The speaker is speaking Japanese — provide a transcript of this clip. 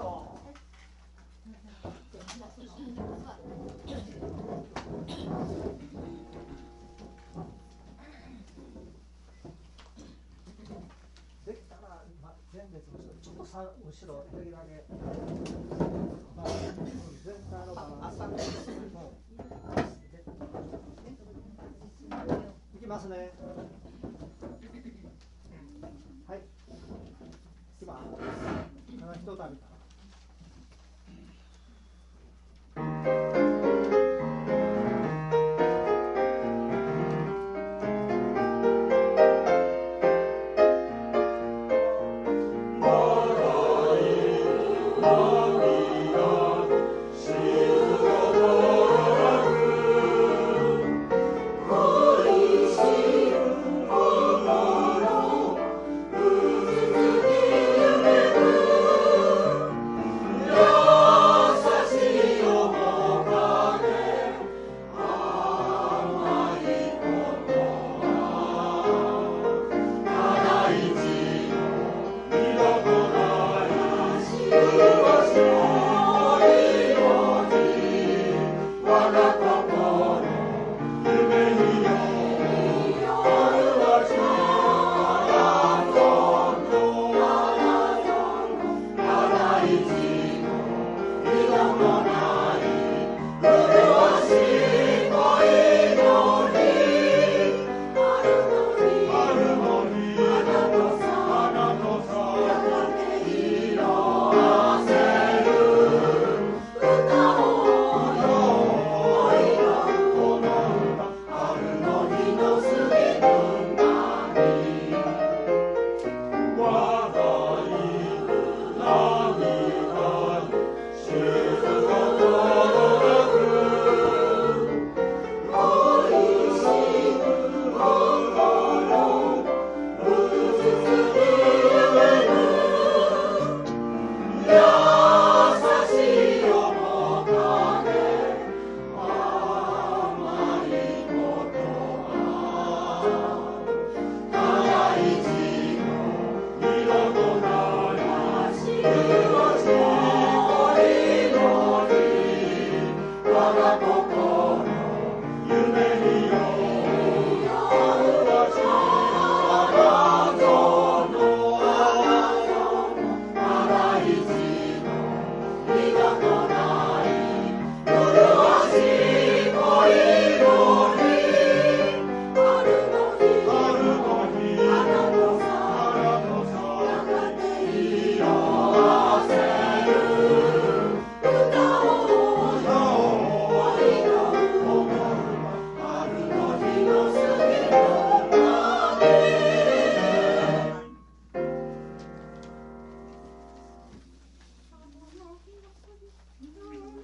トできたら、ま、前列の人ちょっとさ後ろできるだけ、まあ、全体のバランスいきますねはいいきますひとたびか Ahora poco.